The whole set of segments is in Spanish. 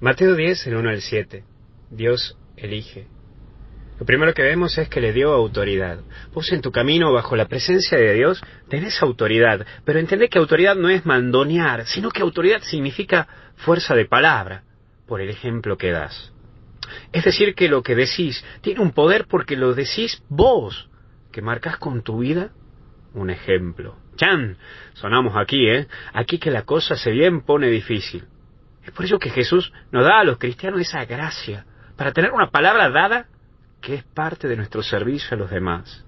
Mateo 10, el 1 al 7. Dios elige. Lo primero que vemos es que le dio autoridad. Vos en tu camino bajo la presencia de Dios tenés autoridad, pero entendé que autoridad no es mandonear, sino que autoridad significa fuerza de palabra, por el ejemplo que das. Es decir, que lo que decís tiene un poder porque lo decís vos, que marcas con tu vida un ejemplo. Chan, sonamos aquí, ¿eh? Aquí que la cosa se bien pone difícil. Es por ello que Jesús nos da a los cristianos esa gracia, para tener una palabra dada que es parte de nuestro servicio a los demás.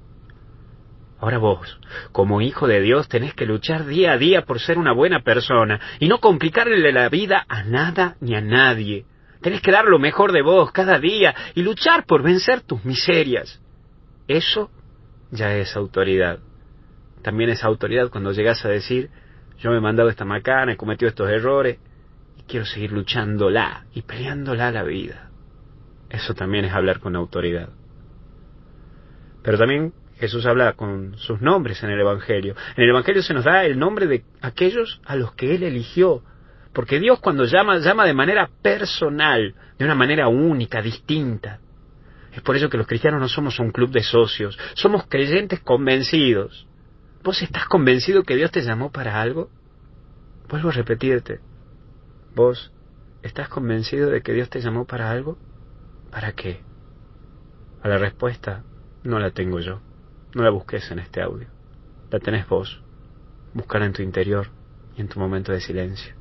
Ahora vos, como hijo de Dios, tenés que luchar día a día por ser una buena persona y no complicarle la vida a nada ni a nadie. Tenés que dar lo mejor de vos cada día y luchar por vencer tus miserias. Eso ya es autoridad. También es autoridad cuando llegas a decir, yo me he mandado esta macana, he cometido estos errores, quiero seguir luchándola y peleándola la vida. Eso también es hablar con autoridad. Pero también Jesús habla con sus nombres en el Evangelio. En el Evangelio se nos da el nombre de aquellos a los que Él eligió. Porque Dios cuando llama, llama de manera personal, de una manera única, distinta. Es por ello que los cristianos no somos un club de socios, somos creyentes convencidos. ¿Vos estás convencido que Dios te llamó para algo? Vuelvo a repetirte, ¿Vos estás convencido de que Dios te llamó para algo? ¿Para qué? A la respuesta no la tengo yo. No la busques en este audio. La tenés vos. Búscala en tu interior y en tu momento de silencio.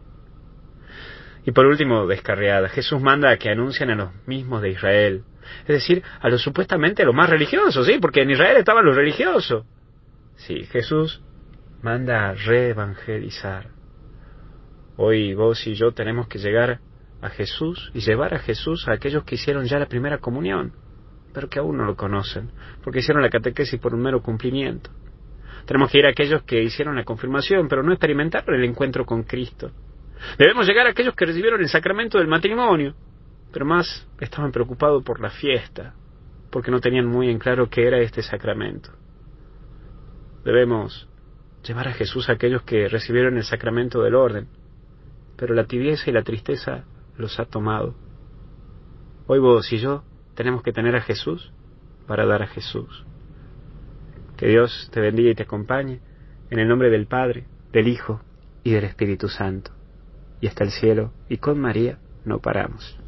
Y por último, descarriada, Jesús manda a que anuncien a los mismos de Israel. Es decir, a los supuestamente los más religiosos, ¿sí? Porque en Israel estaban los religiosos. Sí, Jesús manda a reevangelizar Hoy vos y yo tenemos que llegar a Jesús y llevar a Jesús a aquellos que hicieron ya la primera comunión, pero que aún no lo conocen, porque hicieron la catequesis por un mero cumplimiento. Tenemos que ir a aquellos que hicieron la confirmación, pero no experimentaron el encuentro con Cristo. Debemos llegar a aquellos que recibieron el sacramento del matrimonio, pero más estaban preocupados por la fiesta, porque no tenían muy en claro qué era este sacramento. Debemos llevar a Jesús a aquellos que recibieron el sacramento del orden, pero la tibieza y la tristeza los ha tomado. Hoy vos y yo tenemos que tener a Jesús para dar a Jesús. Que Dios te bendiga y te acompañe en el nombre del Padre, del Hijo y del Espíritu Santo. Y hasta el cielo y con María no paramos.